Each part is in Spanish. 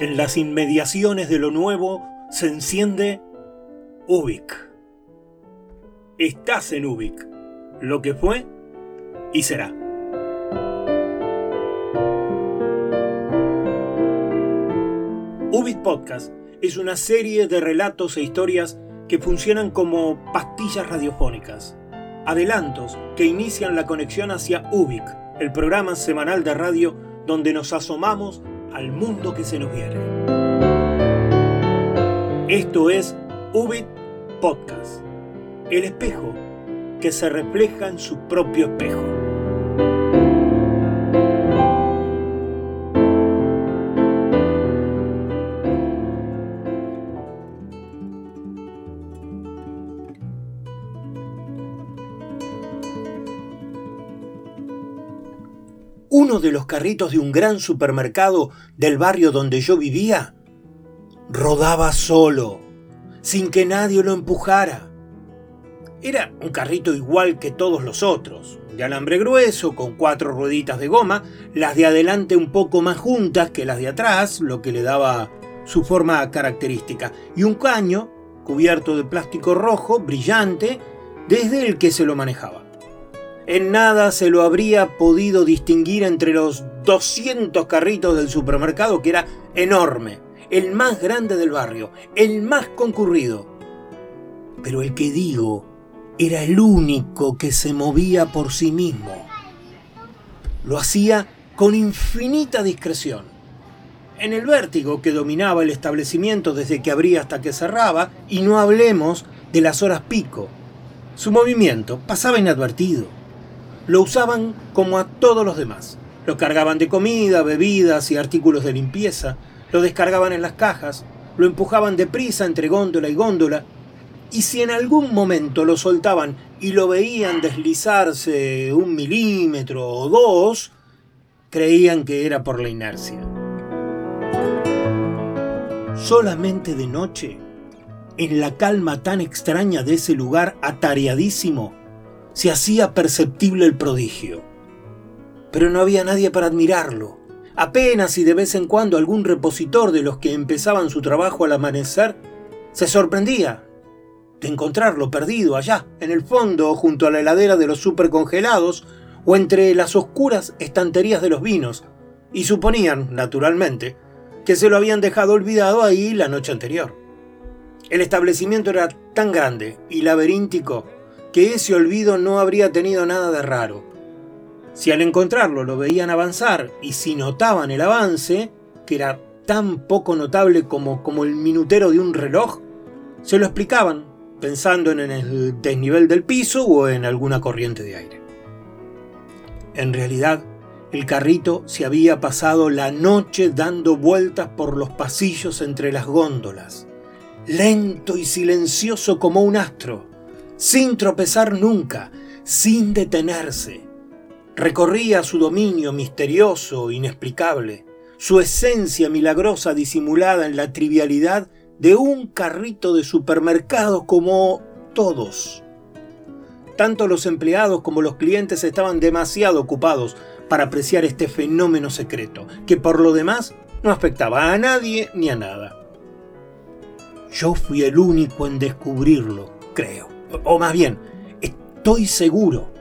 En las inmediaciones de lo nuevo se enciende Ubik. Estás en Ubik, lo que fue y será. Ubik Podcast es una serie de relatos e historias que funcionan como pastillas radiofónicas, adelantos que inician la conexión hacia Ubik, el programa semanal de radio donde nos asomamos al mundo que se nos viene. Esto es Ubit Podcast, el espejo que se refleja en su propio espejo. De los carritos de un gran supermercado del barrio donde yo vivía rodaba solo, sin que nadie lo empujara. Era un carrito igual que todos los otros, de alambre grueso, con cuatro rueditas de goma, las de adelante un poco más juntas que las de atrás, lo que le daba su forma característica, y un caño cubierto de plástico rojo, brillante, desde el que se lo manejaba. En nada se lo habría podido distinguir entre los 200 carritos del supermercado, que era enorme, el más grande del barrio, el más concurrido. Pero el que digo era el único que se movía por sí mismo. Lo hacía con infinita discreción. En el vértigo que dominaba el establecimiento desde que abría hasta que cerraba, y no hablemos de las horas pico, su movimiento pasaba inadvertido lo usaban como a todos los demás. Lo cargaban de comida, bebidas y artículos de limpieza, lo descargaban en las cajas, lo empujaban deprisa entre góndola y góndola, y si en algún momento lo soltaban y lo veían deslizarse un milímetro o dos, creían que era por la inercia. Solamente de noche, en la calma tan extraña de ese lugar atareadísimo, se hacía perceptible el prodigio. Pero no había nadie para admirarlo. Apenas y de vez en cuando algún repositor de los que empezaban su trabajo al amanecer se sorprendía de encontrarlo perdido allá, en el fondo, junto a la heladera de los supercongelados o entre las oscuras estanterías de los vinos, y suponían, naturalmente, que se lo habían dejado olvidado ahí la noche anterior. El establecimiento era tan grande y laberíntico que ese olvido no habría tenido nada de raro. Si al encontrarlo lo veían avanzar y si notaban el avance, que era tan poco notable como, como el minutero de un reloj, se lo explicaban pensando en el desnivel del piso o en alguna corriente de aire. En realidad, el carrito se había pasado la noche dando vueltas por los pasillos entre las góndolas, lento y silencioso como un astro, sin tropezar nunca, sin detenerse. Recorría su dominio misterioso, inexplicable, su esencia milagrosa disimulada en la trivialidad de un carrito de supermercado como todos. Tanto los empleados como los clientes estaban demasiado ocupados para apreciar este fenómeno secreto, que por lo demás no afectaba a nadie ni a nada. Yo fui el único en descubrirlo, creo o más bien, estoy seguro.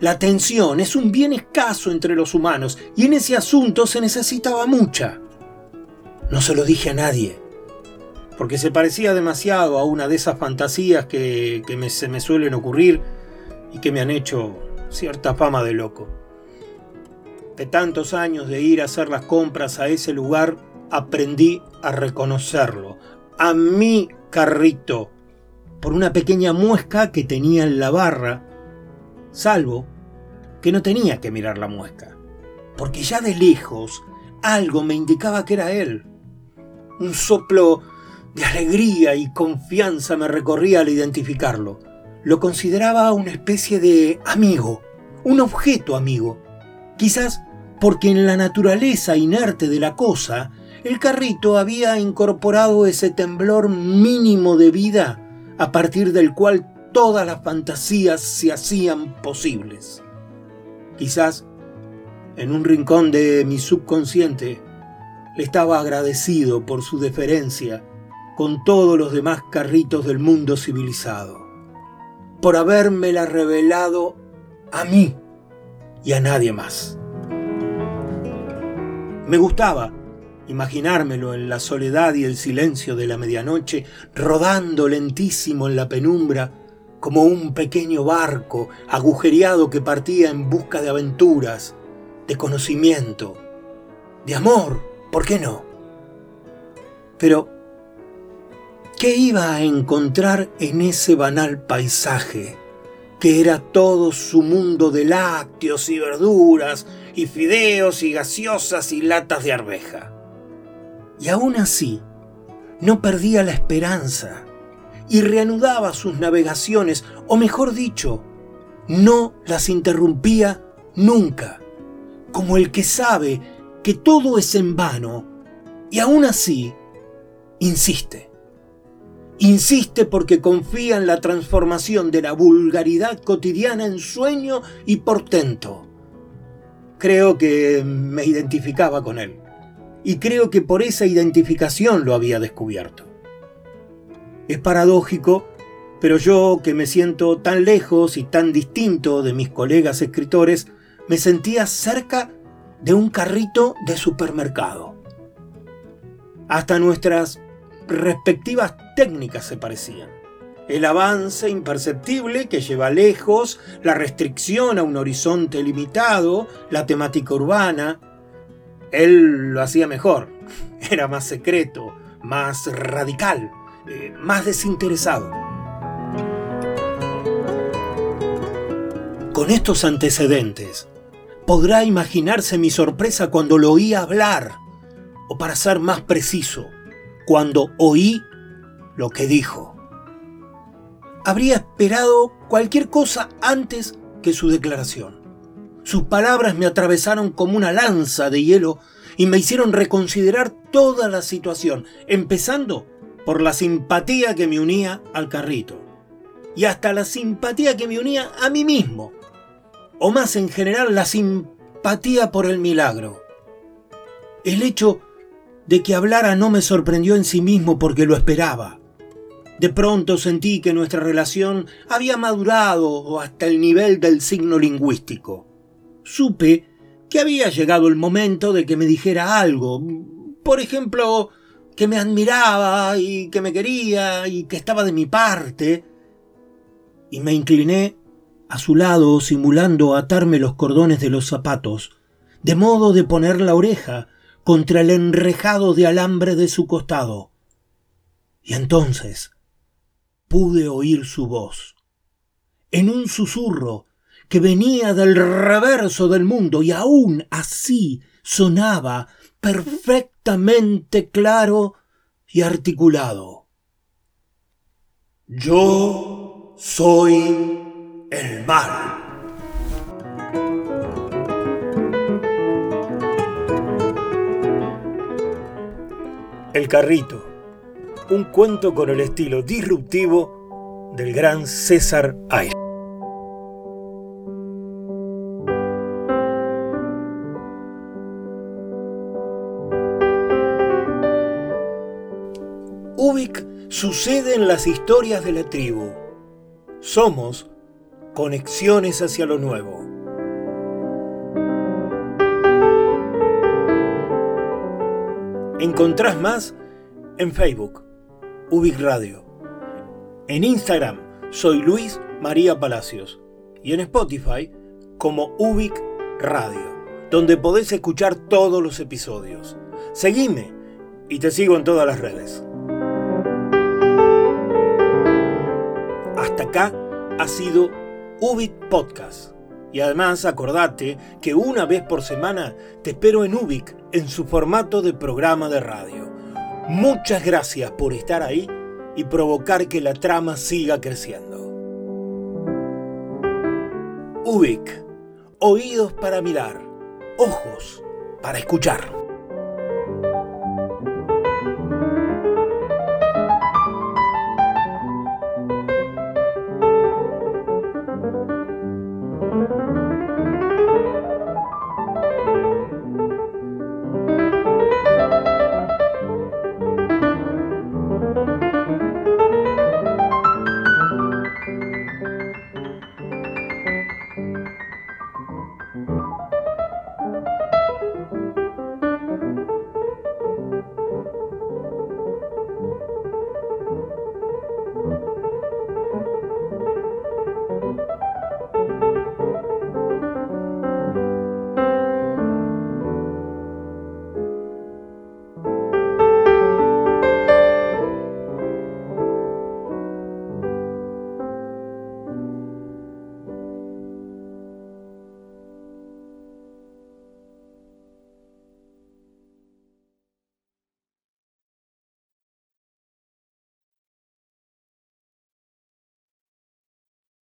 La atención es un bien escaso entre los humanos y en ese asunto se necesitaba mucha. No se lo dije a nadie, porque se parecía demasiado a una de esas fantasías que, se me suelen ocurrir y que me han hecho cierta fama de loco. De tantos años de ir a hacer las compras a ese lugar, aprendí a reconocerlo, a mi carrito por una pequeña muesca que tenía en la barra, salvo que no tenía que mirar la muesca, porque ya de lejos algo me indicaba que era él. Un soplo de alegría y confianza me recorría al identificarlo. Lo consideraba una especie de amigo, un objeto amigo. Quizás porque en la naturaleza inerte de la cosa, el carrito había incorporado ese temblor mínimo de vida a partir del cual todas las fantasías se hacían posibles. Quizás en un rincón de mi subconsciente le estaba agradecido por su deferencia con todos los demás carritos del mundo civilizado, por habérmela revelado a mí y a nadie más. Me gustaba imaginármelo en la soledad y el silencio de la medianoche, rodando lentísimo en la penumbra, como un pequeño barco agujereado que partía en busca de aventuras, de conocimiento, de amor, ¿por qué no? Pero, ¿qué iba a encontrar en ese banal paisaje, que era todo su mundo de lácteos y verduras, y fideos y gaseosas y latas de arveja? Y aún así, no perdía la esperanza y reanudaba sus navegaciones, o mejor dicho, no las interrumpía nunca, como el que sabe que todo es en vano y aún así insiste. Insiste porque confía en la transformación de la vulgaridad cotidiana en sueño y portento. Creo que me identificaba con él y creo que por esa identificación lo había descubierto. Es paradójico, pero yo que me siento tan lejos y tan distinto de mis colegas escritores, me sentía cerca de un carrito de supermercado. Hasta nuestras respectivas técnicas se parecían. El avance imperceptible que lleva lejos, la restricción a un horizonte limitado, la temática urbana, él lo hacía mejor. Era más secreto, más radical, eh, más desinteresado. Con estos antecedentes, podrá imaginarse mi sorpresa cuando lo oí hablar, o para ser más preciso, cuando oí lo que dijo. Habría esperado cualquier cosa antes que su declaración. Sus palabras me atravesaron como una lanza de hielo y me hicieron reconsiderar toda la situación, empezando por la simpatía que me unía al carrito y hasta la simpatía que me unía a mí mismo, o más en general la simpatía por el milagro. El hecho de que hablara no me sorprendió en sí mismo porque lo esperaba. De pronto sentí que nuestra relación había madurado hasta el nivel del signo lingüístico supe que había llegado el momento de que me dijera algo. Por ejemplo, que me admiraba y que me quería y que estaba de mi parte. Y me incliné a su lado simulando atarme los cordones de los zapatos, de modo de poner la oreja contra el enrejado de alambre de su costado. Y entonces pude oír su voz, en un susurro que venía del reverso del mundo y aún así sonaba perfectamente claro y articulado. Yo soy el mal. El carrito, un cuento con el estilo disruptivo del gran César Aire. Sucede en las historias de la tribu. Somos conexiones hacia lo nuevo. Encontrás más en Facebook, Ubic Radio. En Instagram soy Luis María Palacios y en Spotify como Ubic Radio, donde podés escuchar todos los episodios. Seguime y te sigo en todas las redes. Hasta acá ha sido Ubit Podcast. Y además acordate que una vez por semana te espero en Ubic en su formato de programa de radio. Muchas gracias por estar ahí y provocar que la trama siga creciendo. Ubic, oídos para mirar, ojos para escuchar.